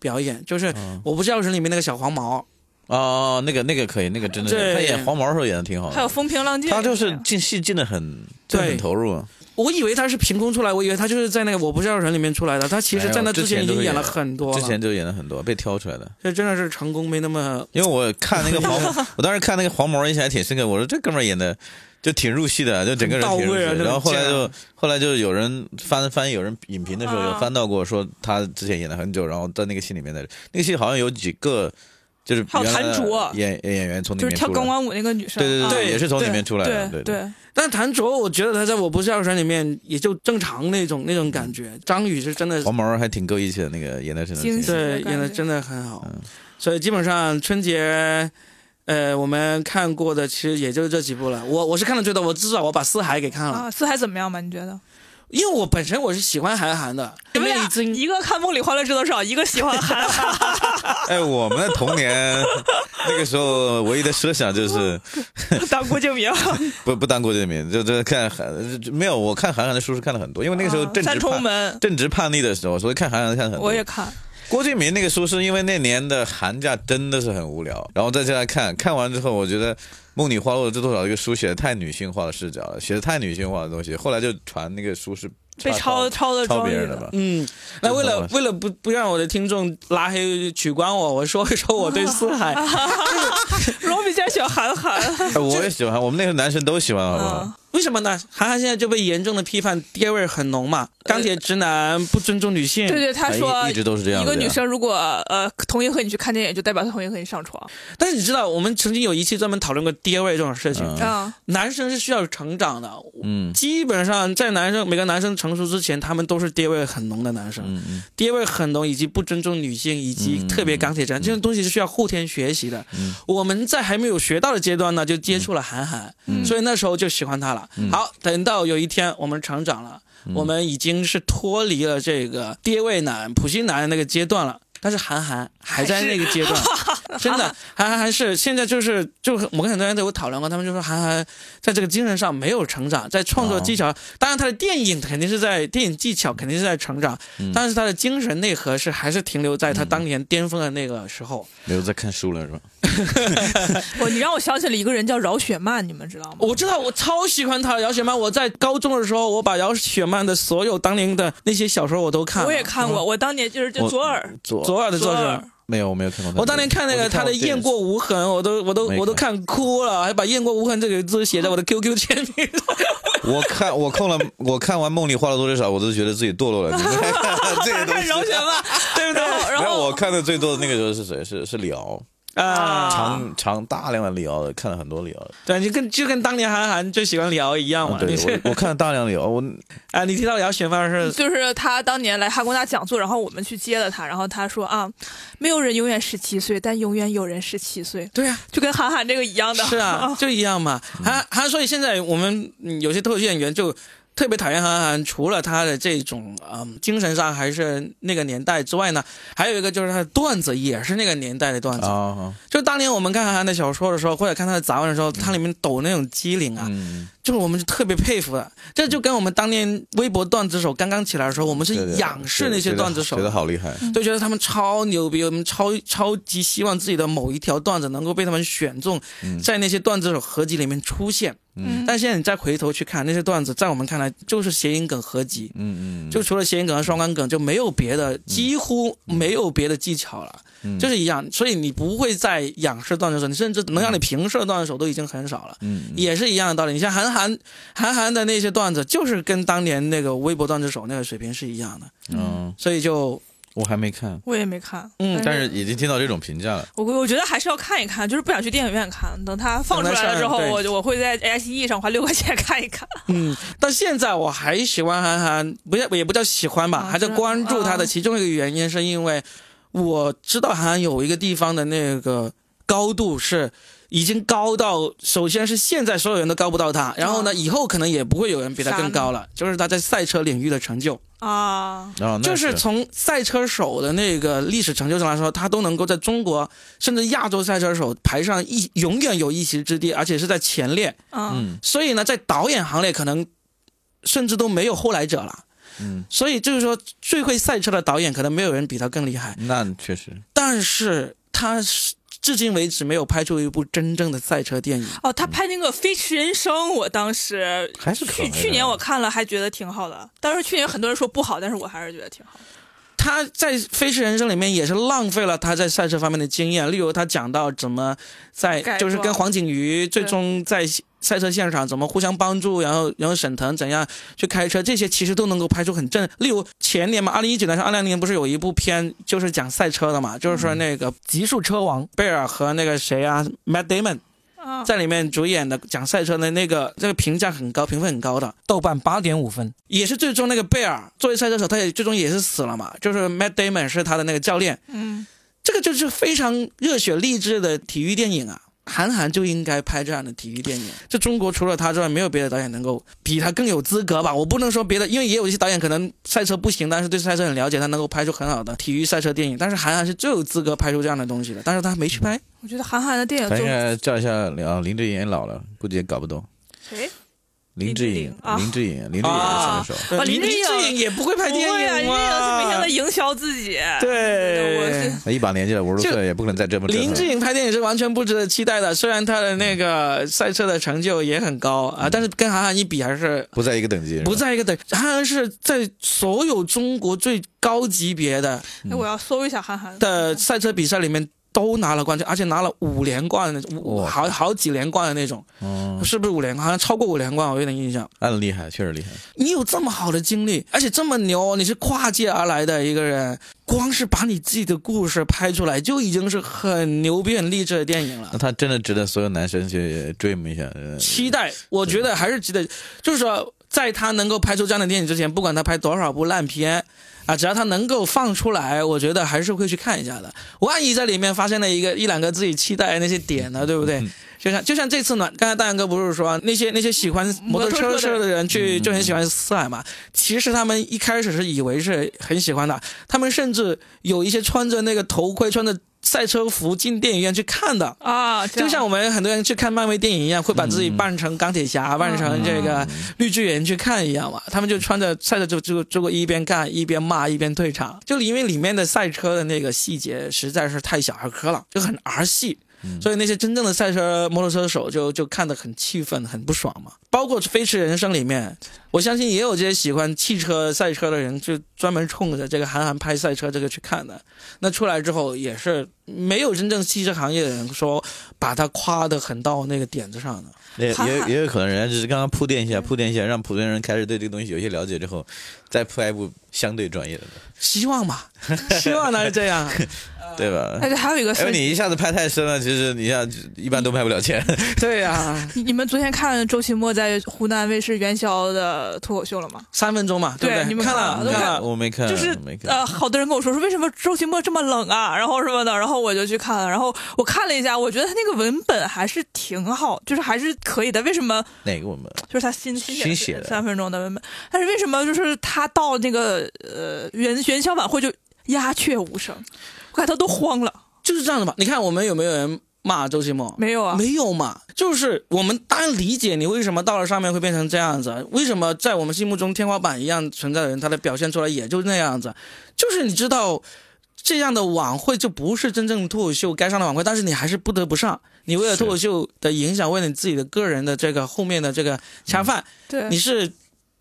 表演，就是《嗯我不是药神》里面那个小黄毛，哦，那个那个可以，那个真的是，他演黄毛的时候演的挺好的。还有风平浪静，他就是进戏进的很，真的对很投入啊。我以为他是凭空出来，我以为他就是在那个《我不是药神》里面出来的，他其实在那之前已经演了很多了，之前就演了很多，被挑出来的。这真的是成功没那么因为我看那个黄，我当时看那个黄毛印象还挺深刻。我说这哥们儿演的就挺入戏的，就整个人挺入戏然后后来就后来就有人翻翻有人影评的时候啊有翻到过，说他之前演了很久，然后在那个戏里面的那个戏好像有几个就是还有原来的谭卓演演员从里就是面出来。跳钢管舞那个女生，对对，对也是从里面出来的。对对，但谭卓，我觉得他在我不是药神里面也就正常那种那种感觉。张宇是真的，黄毛还挺够义气的，那个演的真的对演的真的很好嗯。所以基本上春节，呃，我们看过的其实也就这几部了。我我是看的最多，我至少我把四海给看了，啊，四海怎么样嘛？你觉得？因为我本身我是喜欢韩寒的，你们俩一个看《梦里欢乐知多少》，一个喜欢韩寒，哎，我们的童年 那个时候唯一的设想就是当郭敬明，不不当郭敬明，就就看韩没有，我看韩寒的书是看了很多，因为那个时候正值正值叛逆的时候，所以看韩寒看很多。我也看，郭敬明那个书是因为那年的寒假真的是很无聊，然后再加来看，看完之后我觉得《梦里花落知多少》这个书写的太女性化的视角了，写的太女性化的东西，后来就传那个书是被抄抄的抄庄宇别人的吧。嗯，那为了为了不不让我的听众拉黑取关我，我说一说我对四海。罗比竟然喜欢韩寒，哎我也喜欢，我们那时候男生都喜欢，好不好？嗯，为什么呢？韩寒现在就被严重的批判爹味儿很浓嘛，钢铁直男不尊重女性。对对，他说哎一一直都是这样一个女生如果呃同意和你去看电影，就代表她同意和你上床。但是你知道，我们曾经有一期专门讨论过爹味这种事情。男生是需要成长的，嗯。基本上在男生每个男生成熟之前，他们都是爹味很浓的男生，嗯嗯。爹味很浓，以及不尊重女性，以及嗯。特别钢铁直男，这种东西是需要后天学习的。嗯。我们在还没有学到的阶段呢，就接触了韩寒，嗯所以那时候就喜欢他了。好，等到有一天我们成长了，嗯我们已经是脱离了这个爹味男、普信男的那个阶段了。但是韩寒还在那个阶段，真的，韩寒还是现在就是就我跟很多人都有讨论过，他们就说韩寒在这个精神上没有成长，在创作技巧，当然他的电影肯定是在电影技巧肯定是在成长，嗯但是他的精神内核是还是停留在他当年巅峰的那个时候。没有在看书了是吧？我 你让我想起了一个人叫饶雪漫，你们知道吗？我知道，我超喜欢他饶雪漫。我在高中的时候，我把饶雪漫的所有当年的那些小说我都看了。我也看过，我当年就是就左耳，左左耳的作者。没有，我没有看过他。我当年看那个他的《雁过无痕》，我都我都我都看哭了，还把“雁过无痕”这个字写在我的 QQ 签名上。我看我看了，我看完《梦里花了多少》，我都觉得自己堕落了。你 这个东看西。饶雪漫，对不对？然后我看的最多的那个时候是谁？是是李敖，啊，长长大量的李敖的，看了很多李敖。对，就跟就跟当年韩寒最喜欢李敖一样嘛。啊对我我看了大量李敖，我 啊，你提到姚雪漫是就是他当年来哈工大讲座，然后我们去接了他，然后他说啊，没有人永远十七岁，但永远有人十七岁，对啊，就跟韩寒这个一样的。是啊，就一样嘛。韩韩，所以现在我们嗯有些脱口秀演员就特别讨厌韩寒，除了他的这种嗯精神上还是那个年代之外呢，还有一个就是他的段子也是那个年代的段子。啊，就当年我们看韩寒的小说的时候，或者看他的杂文的时候，他里面抖那种机灵啊，嗯，就是我们是特别佩服的。这就跟我们当年微博段子手刚刚起来的时候，我们是仰视那些段子手。觉，得好厉害。就觉得他们超牛逼，我们超超级希望自己的某一条段子能够被他们选中，在那些段子手合集里面出现。嗯。但现在你再回头去看那些段子，在我们看来就是谐音梗合集，嗯嗯，就除了谐音梗和双关梗，就没有别的，几乎没有别的技巧了，嗯就是一样。所以你不会再仰视段子手，你甚至能让你平视的段子手都已经很少了。嗯也是一样的道理。你像韩寒，韩寒的那些段子，就是跟当年那个微博段子手那个水平是一样的，嗯，所以就我还没看，我也没看，嗯但是已经听到这种评价了。我我觉得还是要看一看，就是不想去电影院看，等它放出来了之后，我就我会在爱奇艺上花六块钱看一看。嗯，到现在我还喜欢韩寒，不要也不叫喜欢吧，啊还在关注他的。啊其中一个原因是因为我知道好像有一个地方的那个高度是已经高到，首先是现在所有人都高不到他，然后呢，啊以后可能也不会有人比他更高了，就是他在赛车领域的成就。啊，就是从赛车手的那个历史成就上来说，他都能够在中国甚至亚洲赛车手排上一永远有一席之地，而且是在前列。嗯嗯所以呢，在导演行列可能甚至都没有后来者了。嗯，所以就是说，最会赛车的导演可能没有人比他更厉害，那确实，但是他是至今为止没有拍出一部真正的赛车电影。哦，他拍那个《飞驰人生》，我当时还是去去年我看了，还觉得挺好的。当时去年很多人说不好，但是我还是觉得挺好的。他在《飞驰人生》里面也是浪费了他在赛车方面的经验，例如他讲到怎么在就是跟黄景瑜最终在赛车现场怎么互相帮助，然后然后沈腾怎样去开车，这些其实都能够拍出很正。例如前年嘛，二零一九年、二零年不是有一部片就是讲赛车的嘛，就是说那个《极速车王》贝尔和那个谁啊，Matt Damon 啊，在里面主演的讲赛车的那个，这个评价很高，评分很高的，豆瓣八点五分，也是最终那个贝尔作为赛车手，他也最终也是死了嘛，就是 Matt Damon 是他的那个教练，嗯，这个就是非常热血励志的体育电影啊。韩寒就应该拍这样的体育电影。这中国除了他之外，没有别的导演能够比他更有资格吧？我不能说别的，因为也有一些导演可能赛车不行，但是对赛车很了解，他能够拍出很好的体育赛车电影。但是韩寒是最有资格拍出这样的东西的，但是他没去拍。我觉得韩寒的电影就咱应该叫一下啊，林志颖也老了，估计也搞不懂。谁？林志颖，啊林志颖，林志颖啊是选手。对哦林志颖志颖也不会拍电不会啊，影林志颖是每天嘛在。营销自己。对，我是他一把年纪了，五十就岁也不可能再这么林志颖拍电影是完全不值得期待的，虽然他的那个赛车的成就也很高啊，但是跟韩寒一比还是不在一个等级。不在一个等。韩寒是在所有中国最高级别的哎，我要搜一下韩寒的赛车比赛里面都拿了冠军，而且拿了五连冠的，五哇好好几连冠的那种，哦，是不是五连冠？好像超过五连冠，我有点印象。那厉害，确实厉害。你有这么好的经历，而且这么牛，你是跨界而来的一个人，光是把你自己的故事拍出来，就已经是很牛逼、很励志的电影了那。他真的值得所有男生去 dream 一下。呃期待，我觉得还是值得，就是说，在他能够拍出这样的电影之前，不管他拍多少部烂片。啊，只要他能够放出来，我觉得还是会去看一下的。万一在里面发现了一个一两个自己期待的那些点呢，对不对？就像就像这次呢，刚才大杨哥不是说那些那些喜欢摩托车车的人去就很喜欢四海嘛？其实他们一开始是以为是很喜欢的，他们甚至有一些穿着那个头盔、穿着赛车服进电影院去看的。啊，就像我们很多人去看漫威电影一样，会把自己扮成钢铁侠、扮成这个绿巨人去看一样嘛。他们就穿着赛车就就就一边看一边骂一边退场，就因为里面的赛车的那个细节实在是太小儿科了，就很儿戏。所以那些真正的赛车摩托车手就就看得很气愤、很不爽嘛。包括《飞驰人生》里面，我相信也有这些喜欢汽车赛车的人，就专门冲着这个韩寒拍赛车这个去看的。那出来之后，也是没有真正汽车行业的人说把他夸得很到那个点子上的。也也也有可能人家只是刚刚铺垫一下，铺垫一下，让普通人开始对这个东西有一些了解之后，再拍一部相对专业的，希望嘛，希望他是这样。对吧？而且还有一个是因为，你一下子拍太深了，其实你像一般都拍不了钱。对呀、你你们昨天看周奇墨在湖南卫视元宵的脱口秀了吗？三分钟嘛，对不对？对你们看看了都看了我没看，就是。呃，好多人跟我说说为什么周奇墨这么冷啊，然后什么的，然后我就去看了，然后我看了一下，我觉得他那个文本还是挺好，就是还是可以的。为什么？哪个文本？就是他新新新写的三分钟的文本，但是为什么就是他到那个呃元元宵晚会就鸦雀无声，我看他都慌了。就是这样的吧？你看我们有没有人骂周奇墨？没有啊，没有嘛，就是我们当然理解你为什么到了上面会变成这样子，为什么在我们心目中天花板一样存在的人，他的表现出来也就那样子，就是你知道这样的晚会就不是真正脱口秀该上的晚会，但是你还是不得不上，你为了脱口秀的影响，为了你自己的个人的这个后面的这个恰饭，对，你是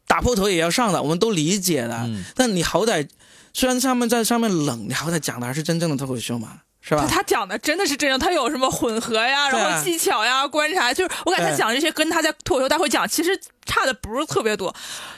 打破头也要上的，我们都理解的，嗯但你好歹虽然他们在上面冷，你好歹讲的还是真正的脱口秀嘛，是吧？他讲的真的是真正，他有什么混合呀，然后技巧呀、观察，就是我感觉他讲这些跟他在脱口秀大会讲其实差的不是特别多，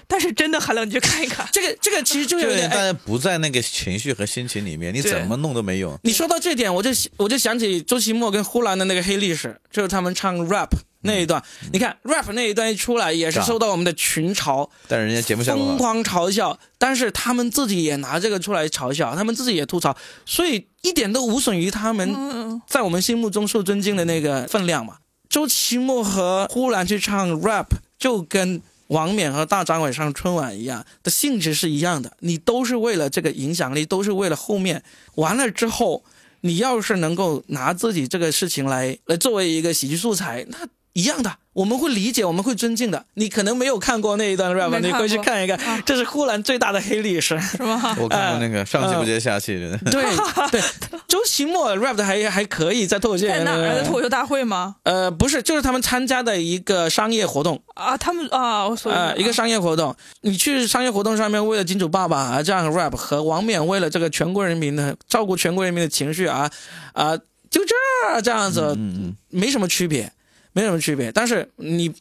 但是真的很冷，你去看一看。这个这个其实就有，点哎大家不在那个情绪和心情里面，你怎么弄都没用。你说到这点，我就我就想起周奇墨跟呼兰的那个黑历史，就是他们唱 rap 那一段。你看 rap 那一段一出来，也是受到我们的群嘲但是人家节目效果，疯狂嘲笑，但是他们自己也拿这个出来嘲笑，他们自己也吐槽，所以一点都无损于他们嗯，在我们心目中受尊敬的那个分量嘛。周奇墨和呼兰去唱 rap，就跟王冕和大张伟上春晚一样的性质是一样的，你都是为了这个影响力，都是为了后面。完了之后，你要是能够拿自己这个事情来来作为一个喜剧素材，那一样的，我们会理解，我们会尊敬的。你可能没有看过那一段 rap，你回去看一看，啊这是呼兰最大的黑历史。是吗？我看过那呃个上气不接下气的，对 对，周奇墨 rap 的还还可以，在脱口秀在哪儿的的脱口秀大会吗？呃，不是，就是他们参加的一个商业活动，啊，他们啊，我所以呃，一个商业活动。你去商业活动上面，为了金主爸爸啊这样 rap，和王冕为了这个全国人民的照顾全国人民的情绪啊啊，就这这样子，嗯嗯，没什么区别，没什么区别。但是你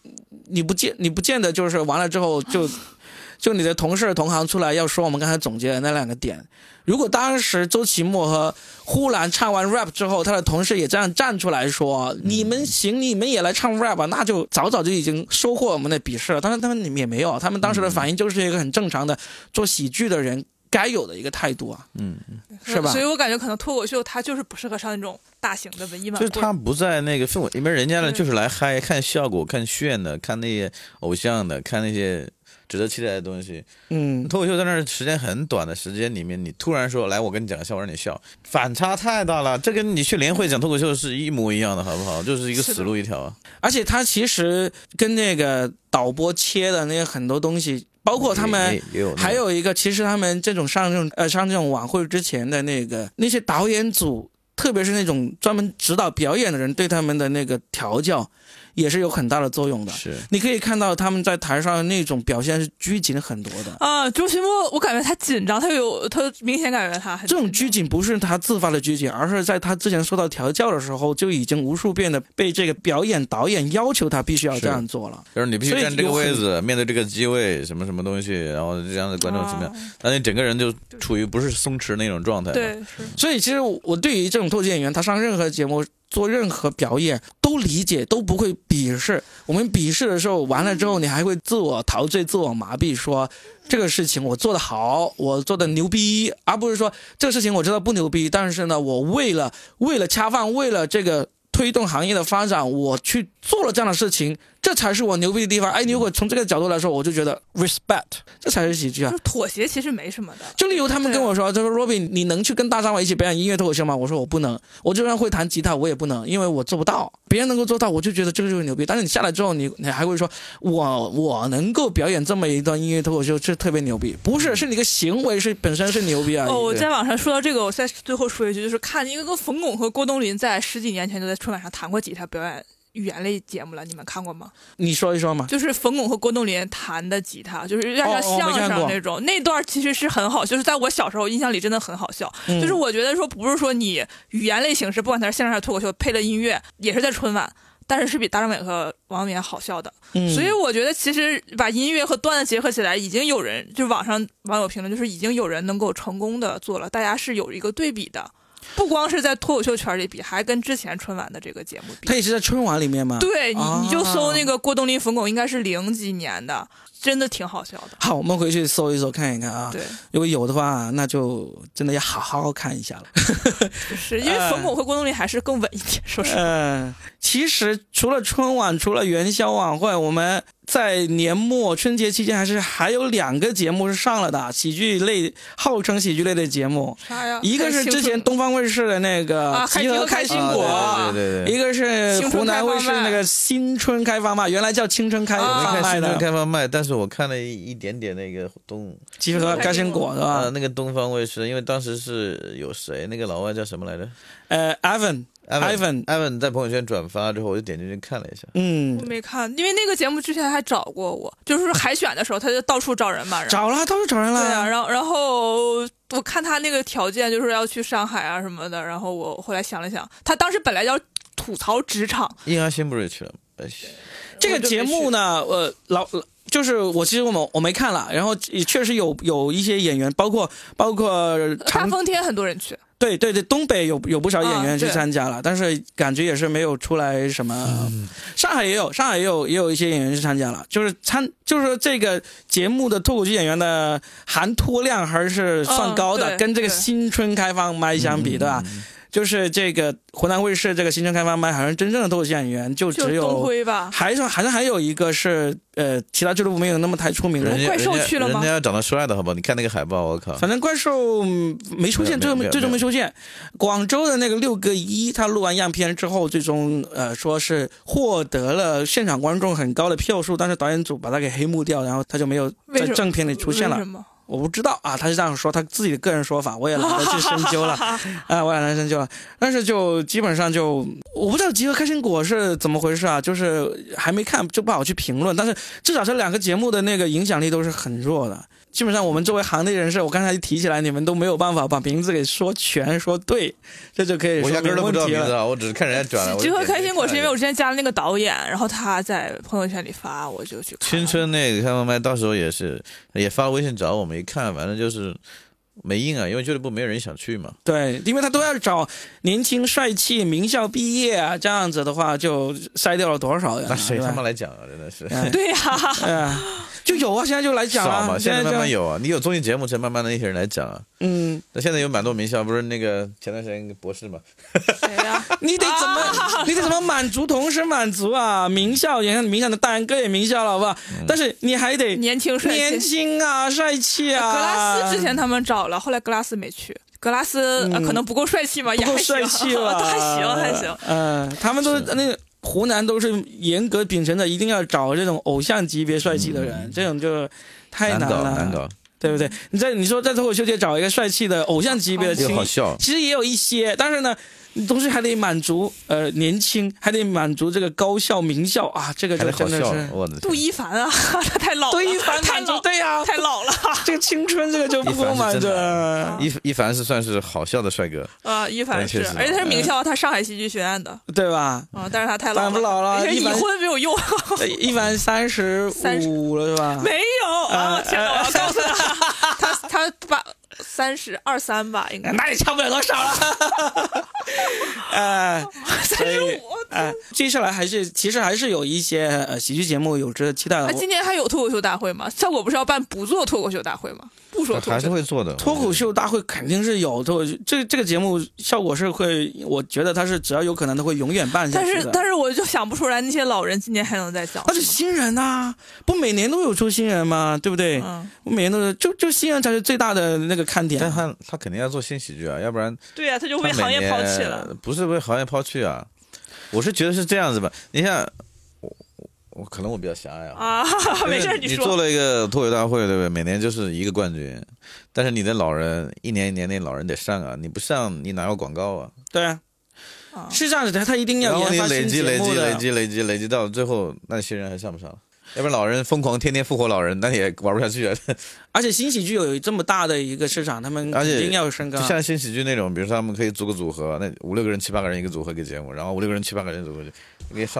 你不见你不见得就是完了之后就 就你的同事同行出来要说我们刚才总结的那两个点。如果当时周奇墨和呼兰唱完 rap 之后，他的同事也这样站出来说：“你们行，你们也来唱 rap。”那就早早就已经收获我们的鄙视了。但是他们也没有，他们当时的反应就是一个很正常的做喜剧的人该有的一个态度啊，嗯，是吧所以我感觉可能脱口秀它就是不适合上那种大型的文艺晚会。就是它不在那个氛围里面，人家呢就是来嗨，看效果，看炫的，看那些偶像的，看那些值得期待的东西。嗯，脱口秀在那儿时间很短的时间里面，你突然说来，我跟你讲个笑话让你笑，反差太大了。这跟你去联会讲脱口秀是一模一样的，好不好？就是一个死路一条啊。而且它其实跟那个导播切的那些很多东西，包括他们还有一个，其实他们这种上这种呃上这种晚会之前的那个那些导演组，特别是那种专门指导表演的人，对他们的那个调教也是有很大的作用的。是你可以看到他们在台上的那种表现是拘谨很多的。啊，周奇墨，我感觉他紧张，他有他明显感觉他很这种拘谨不是他自发的拘谨，而是在他之前受到调教的时候，就已经无数遍的被这个表演导演要求他必须要这样做了。就是你必须站这个位置，面对这个机位，什么什么东西，然后这样的观众怎么样？啊那你整个人就处于不是松弛那种状态。，对，是所以其实我对于这种脱口秀演员，他上任何节目做任何表演都理解，都不会鄙视。我们鄙视的时候，完了之后，你还会自我陶醉、自我麻痹，说这个事情我做得好，我做的牛逼，而不是说这个事情我知道不牛逼，但是呢，我为了为了恰饭，为了这个推动行业的发展，我去做了这样的事情，这才是我牛逼的地方。哎，你如果从这个角度来说，我就觉得 respect，这才是喜剧啊就。是妥协，其实没什么的。就例如他们跟我说，他说 Robin，你能去跟大张伟一起表演音乐脱口秀吗？我说我不能，我就算会弹吉他，我也不能，因为我做不到。别人能够做到，我就觉得这个就是牛逼。但是你下来之后，你你还会说，我我能够表演这么一段音乐脱口秀是特别牛逼，不是，是你个行为是本身是牛逼啊。哦，我在网上说到这个，我再最后说一句，就是看因为跟冯巩和郭冬临在十几年前就在春晚上弹过吉他表演语言类节目了，你们看过吗？你说一说嘛。就是冯巩和郭冬临弹的吉他，就是有点像相声那种。那段其实是很好，就是在我小时候印象里真的很好笑。嗯就是我觉得说，不是说你语言类形式，不管它是相声还是脱口秀，配的音乐也是在春晚。但是是比大张伟和王冕好笑的，嗯所以我觉得其实把音乐和段子结合起来，已经有人就网上网友评论，就是已经有人能够成功的做了，大家是有一个对比的，不光是在脱口秀圈里比，还跟之前春晚的这个节目比。他也是在春晚里面吗？。对你，你就搜那个。个郭冬临、冯巩，应该是零几年的，真的挺好笑的。好，我们回去搜一搜看一看啊。对，如果有的话，那就真的要好好看一下了。是因为冯巩和郭冬临还是更稳一点，说实话。嗯，其实除了春晚，除了元宵晚会，我们在年末春节期间，还是还有两个节目是上了的，喜剧类，号称喜剧类的节目，啥呀？一个是之前东方卫视的那个啊《集合开心果》啊对对对对一个是湖南卫视那个新春开放麦，原来叫青春开我没啊放麦看新春的开放麦，但是我看了一一点点那个东集合开心果是呃吧？那个东方卫视，因为当时是有谁那个老外叫什么来着呃，Evan Evan Evan 在朋友圈转发之后，我就点进去看了一下。嗯我，没看，因为那个节目之前还找过我，就是海选的时候，他就到处找人嘛。找了，到处找人了。对啊，然后然后我看他那个条件就是要去上海啊什么的，然后我后来想了想，他当时本来要吐槽职场，易烊千玺去了，哎这个节目呢，呃，老就是我其实我们我没看了，然后也确实有有一些演员，包括包括大长风天很多人去，对对对，东北有有不少演员去参加了，但是感觉也是没有出来什么。嗯上海也有，上海也有也有一些演员去参加了，就是参就是说这个节目的脱口秀演员的含脱量还是算高的，嗯跟这个新春开放麦相比，对吧？就是这个湖南卫视这个新春开放麦，好像真正的脱口秀演员就就只有东辉吧。还是好像还有一个是呃，其他俱乐部没有那么太出名的人。家怪兽人家去了吗人家要长得帅的好不好？你看那个海报，我靠，反正怪兽嗯没出现，最后最终没出现。广州的那个六个一，他录完样片之后，最终呃说是获得了现场观众很高的票数，但是导演组把他给黑幕掉，然后他就没有在正片里出现了为什。么？我不知道啊，他是这样说，他自己的个人说法，我也懒得去深究了，啊，我懒得深究了。但是就基本上就，我不知道《集合开心果》是怎么回事啊，就是还没看，就不好去评论。但是至少这两个节目的那个影响力都是很弱的。基本上我们作为行内人士，我刚才一提起来，你们都没有办法把名字给说全说对，这就可以说明我压根儿都不问题了。知道名字啊，我只是看人家转了。我就集合开心果是因为我之前加了那个导演，然后他在朋友圈里发，我就去看。青春那个开放麦，到时候也是也发微信找我们，一看反正就是没应啊，因为俱乐部没有人想去嘛。对，因为他都要找年轻帅气、名校毕业啊，这样子的话就筛掉了多少人、啊？那谁他妈来讲啊？真的是。哎对呀、哎呀，就有啊，现在就来讲啊，少嘛，现在就慢慢有啊，你有综艺节目才慢慢的一些人来讲啊。嗯，那现在有蛮多名校，不是那个前段时间博士嘛，谁呀、你得怎么，你得怎么满足同时满足啊？名校，你看名校的大然哥也名校了，好不好？但是你还得年轻帅气。年轻啊，帅气啊。格拉斯之前他们找了，后来格拉斯没去。格拉斯、可能不够帅气吧，也不够还行帅气吧？还行还行。嗯、他们都是那个湖南都是严格秉承着一定要找这种偶像级别帅气的人，这种就太难了，难搞，对不对？你在你说在脱口秀界找一个帅气的偶像级别的好笑。其实也有一些，但是呢，你同时还得满足呃年轻，还得满足这个高校名校啊，这个就好笑真的是，杜！一凡啊，他太老了，杜一凡 太满足老，对呀、太老了这个青春这个就不够满足。一一凡是算是好笑的帅哥，啊！一凡是而且他是名校，他上海戏剧学院的对吧？啊，但是他太老了，然不老了而且已婚没有用，一凡三十五了是吧？没有啊！呃天哪，我要告诉他，他他把三十二三吧，应该那也差不了多少了。呃，三十五。哎，接下来还是其实还是有一些呃喜剧节目有值得期待的那。今年还有脱口秀大会吗？效果不是要办不做脱口秀大会吗？不说脱还口秀，是会做的。脱口秀大会肯定是有脱口秀，这这个节目效果是会，我觉得它是只要有可能都会永远办下但去的。是但是我就想不出来那些老人今年还能再讲那是新人呐、不每年都有出新人吗？对不对？嗯，不每年都是，就就新人才是最大的那个看点但。他他肯定要做新喜剧啊，要不然对呀、他就他每为行业抛弃了。不是被行业抛弃啊，我是觉得是这样子吧。你像我可能我比较狭隘啊，啊，没事儿，说。你做了一个脱口大会，对不对？每年就是一个冠军，但是你的老人一年一年那老人得上啊，你不上你哪有广告啊？对啊，啊是这样子的，他一定要然后你研发累积累积累积累积累积到最后，那些人还上不上？要不然老人疯狂天天复活老人，那也玩不下去啊。而且新喜剧有这么大的一个市场，他们而且一定要升高就。像新喜剧那种，比如说他们可以组个组合，那五六个人、七八个人一个组合给节目，然后五六个人、七八个人组合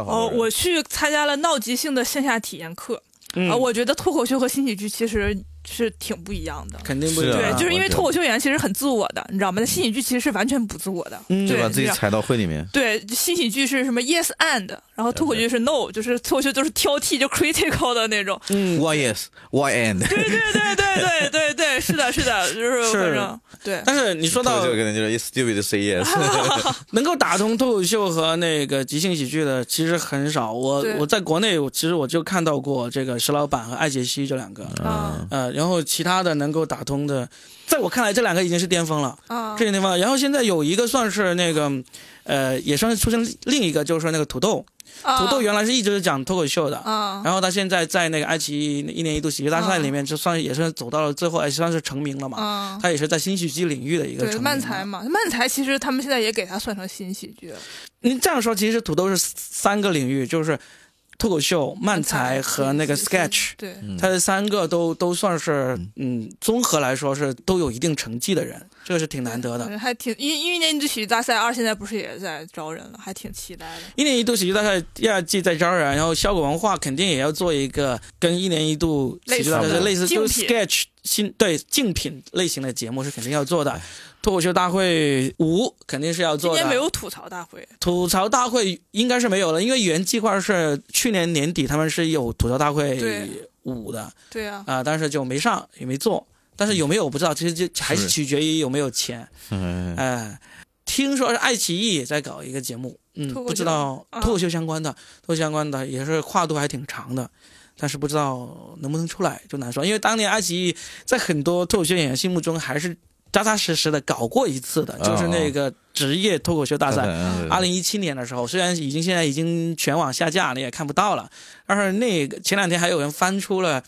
哦。我去参加了闹即兴的线下体验课，嗯啊，我觉得脱口秀和新喜剧其实是挺不一样的。肯定不一是啊对，就是因为脱口秀演员其实很自我的，你知道吗？那新喜剧其实是完全不自我的，嗯就把自己踩到会里面。对，新喜剧是什么 yes and，然后脱口剧是 no，就是脱口秀都是挑剔就 critical 的那种。嗯，Why yes? Why and? 对对对对对对对，是的，是的，就是是反正对。但是你说到脱口秀可能就是 stupid say yes。能够打通脱口秀和那个即兴喜剧的，其实很少。我我在国内，我其实我就看到过这个石老板和艾杰西这两个，啊呃，然后其他的能够打通的，在我看来，这两个已经是巅峰了，啊这个地方。然后现在有一个算是那个，呃，也算是出现另一个，就是说那个土豆，土豆原来是一直讲脱口秀的。啊然后他现在在那个爱奇艺一年一度喜剧大赛里面，就算也是走到了最后，也算是成名了嘛。啊，他也是在新喜剧领域的一个对成名漫才嘛，漫才其实他们现在也给他算成新喜剧了。您这样说，其实土豆是三个领域，就是脱口秀、漫才和那个 sketch，对，他这三个都都算是嗯，综合来说是都有一定成绩的人，这个是挺难得的。嗯还挺因因为一年一度喜剧大赛二现在不是也在招人了，还挺期待的。一年一度喜剧大赛第二季在招人，然后效果文化肯定也要做一个跟一年一度喜剧大赛类似的类似，就是 sketch 新对竞品类型的节目是肯定要做的。脱口秀大会五肯定是要做的，今年没有吐槽大会，吐槽大会应该是没有了，因为原计划是去年年底他们是有吐槽大会五的对啊，啊、但是就没上也没做，但是有没有我不知道，其实就还是是。取决于有没有钱。嗯哎、听说是爱奇艺也在搞一个节目，嗯，不知道啊。脱口秀相关的，脱口秀相关的也是跨度还挺长的。但是不知道能不能出来就难说，因为当年爱奇艺在很多脱口秀演员心目中还是扎扎实实的搞过一次的，就是那个职业脱口秀大赛。嗯二零一七年的时候，虽然已经现在已经全网下架，你也看不到了，但是那个前两天还有人翻出了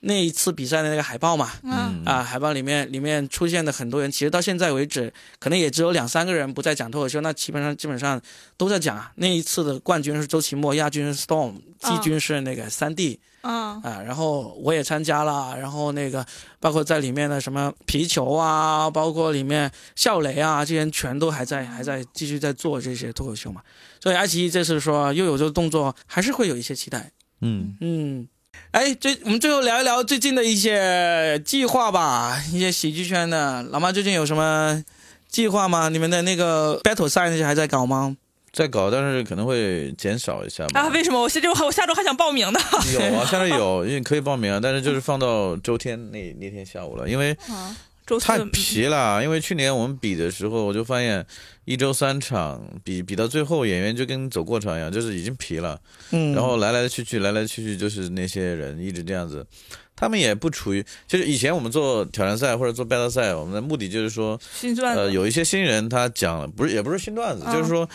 那一次比赛的那个海报嘛，嗯啊，海报里面里面出现的很多人，其实到现在为止，可能也只有两三个人不再讲脱口秀，那基本上基本上都在讲啊。那一次的冠军是周奇墨，亚军是 Storm，季啊军是那个三 D 啊啊。然后我也参加了，然后那个包括在里面的什么皮球啊，包括里面笑雷啊，这些人全都还在还在继续在做这些脱口秀嘛。所以爱奇艺这次说又有这个动作，还是会有一些期待。嗯，嗯，哎，最我们最后聊一聊最近的一些计划吧，一些喜剧圈的老妈最近有什么计划吗？你们的那个 battle 赛那些还在搞吗？在搞，但是可能会减少一下吧。啊！为什么我下周我下周还想报名呢？有啊，下周有，因为可以报名啊，但是就是放到周天那那天下午了，因为啊，周四太皮了。因为去年我们比的时候，我就发现一周三场，比比到最后演员就跟走过场一样，就是已经皮了。嗯然后来来去去，来来去去，就是那些人一直这样子。他们也不处于，就是以前我们做挑战赛或者做 battle 赛，我们的目的就是说，新段子呃，有一些新人他讲了，不是也不是新段子，啊就是说。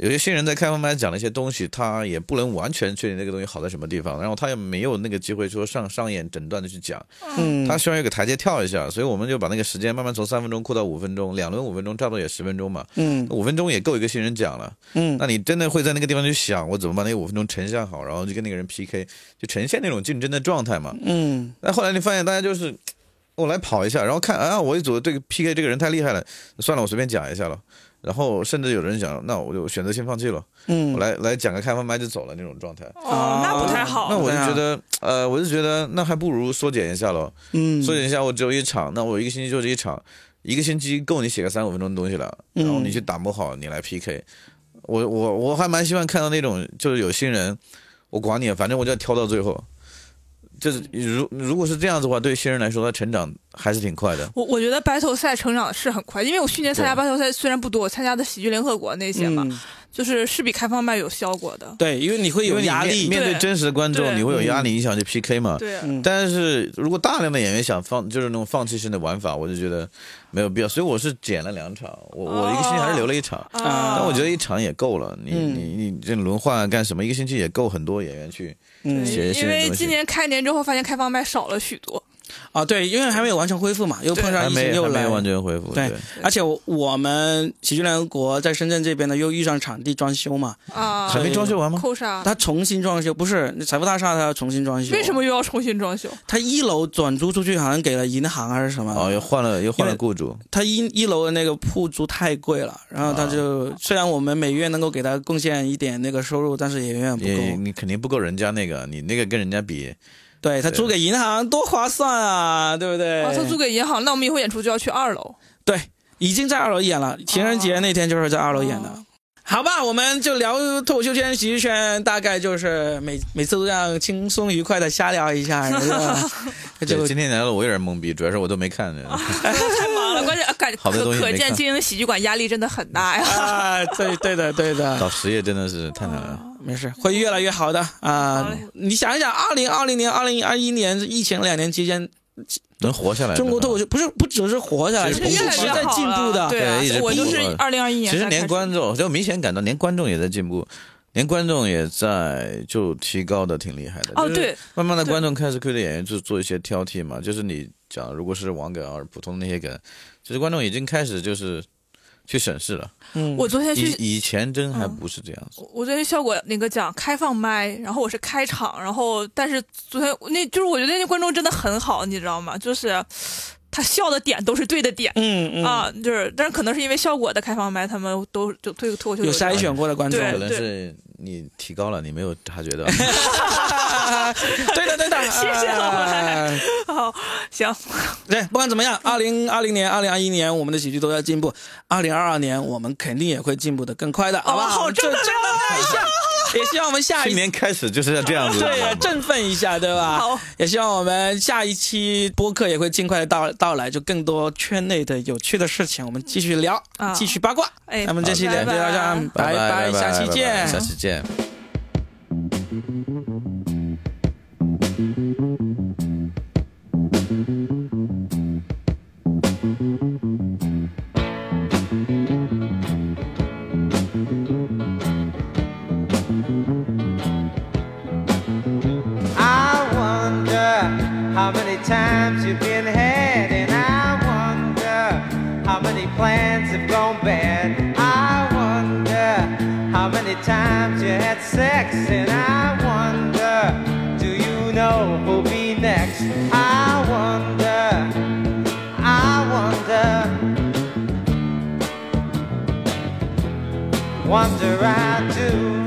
有些新人在开放麦讲了一些东西，他也不能完全确定那个东西好在什么地方，然后他也没有那个机会说上上演整段的去讲，嗯，他需要有个台阶跳一下，所以我们就把那个时间慢慢从三分钟扩到五分钟，两轮五分钟，差不多也十分钟嘛，嗯五分钟也够一个新人讲了。嗯那你真的会在那个地方去想，我怎么把那个五分钟呈现好，然后就跟那个人 PK，就呈现那种竞争的状态嘛。嗯但后来你发现大家就是，我来跑一下，然后看啊，我一组这个 PK 这个人太厉害了，算了，我随便讲一下了。然后甚至有人讲，那我就选择性放弃了，嗯，我来来讲个开放麦就走了那种状态。哦，那不太好。那我就觉得，呃，我就觉得那还不如缩减一下咯。嗯缩减一下，我只有一场，那我一个星期就这一场，一个星期够你写个三五分钟的东西了，嗯然后你去打磨好，你来 PK。我我我还蛮希望看到那种，就是有新人，我管你，反正我就要挑到最后。就是如如果是这样子的话，对新人来说，他成长还是挺快的。我我觉得 battle 赛成长是很快，因为我去年参加 battle 赛虽然不多，我参加的喜剧联合国那些嘛，嗯就是是比开放麦有效果的。对，因为你会有压力，面面对对真实的观众，你会有压力，影响去 PK 嘛。对，嗯但是如果大量的演员想放，就是那种放弃性的玩法，我就觉得没有必要。所以我是剪了两场，我我一个星期还是留了一场。啊但我觉得一场也够了，你嗯你你这轮换啊干什么？一个星期也够很多演员去。嗯写一些因为今年开年之后发现开放麦少了许多。啊，对，因为还没有完全恢复嘛，又碰上疫情又来没还没，完全恢复。对对，而且我我们喜剧联合国在深圳这边呢，又遇上场地装修嘛，啊，还没装修完吗？扣啥？他重新装修，不是财富大厦，他要重新装修。为什？么又要重新装修？他一楼转租出去，好像给了银行还是什么？哦，又换了又换了雇主。他一一楼的那个铺租太贵了，然后他就、啊虽然我们每月能够给他贡献一点那个收入，但是也远远不也够。你肯定不够人家那个，你那个跟人家比，对他租给银行多划算啊，对不对？啊，他租给银行，那我们以后演出就要去二楼。对，已经在二楼演了，情人节那天就是在二楼演的。哦好吧，我们就聊脱口秀圈、喜剧圈，大概就是每每次都这样轻松愉快的瞎聊一下，是吧？就，今天来了，我有点懵逼，主要是我都没看呢。太忙了，关键 感好多东可可见经营喜剧馆压力真的很大呀。啊，对对的对的，搞实业真的是太难了。没事，会越来越好的啊嘞！你想一想，二零二零年、二零二一年疫情两年期间，能活下来，中国脱口秀不是不只是活下来，是一直越来越在进步的。对我就是二零二一年。其实连观众就明显感到，连观众也在进步，连观众也在就提高的挺厉害的。就是哦对，慢慢的观众开始对着演员就做一些挑剔嘛，就是你讲如果是网梗而，普通的那些梗，其实观众已经开始就是去审视了。嗯，我昨天去以以前真还不是这样子。我昨天效果那个讲开放麦，然后我是开场，然后但是昨天那就是我觉得那观众真的很好，你知道吗？就是他笑的点都是对的点。嗯嗯啊，就是，但是可能是因为效果的开放麦，他们都就对脱口秀有筛选过的观众，可能是你提高了，你没有察觉到。对 的对的，谢谢老板哎好，行，对，不管怎么样，二零二零年、二零二一年，我们的喜剧都在进步。二零二二年，我们肯定也会进步的更快的，好吧好？好正能量振奋一下，也希望我们下一年开始就是要这样子。对振奋一下，对吧？好，也希望我们下一期播客也会尽快的到到来，就更多圈内的有趣的事情，我们继续聊，啊继续八卦。哎，那么这期聊就到这样，拜拜，下期见，下期见。Times you've been had, and I wonder how many plans have gone bad. I wonder how many times you had sex, and I wonder, do you know who'll be next? I wonder, I wonder, wonder I do.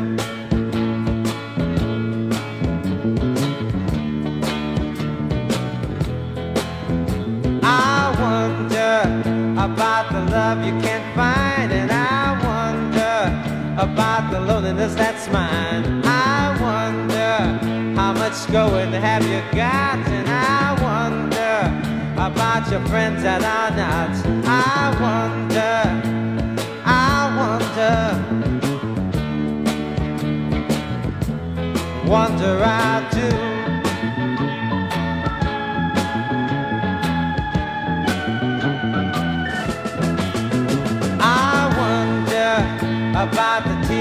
About the love you can't find, and I wonder about the loneliness that's mine. I wonder how much going have you got, and I wonder about your friends that are not. I wonder, I wonder, wonder I do.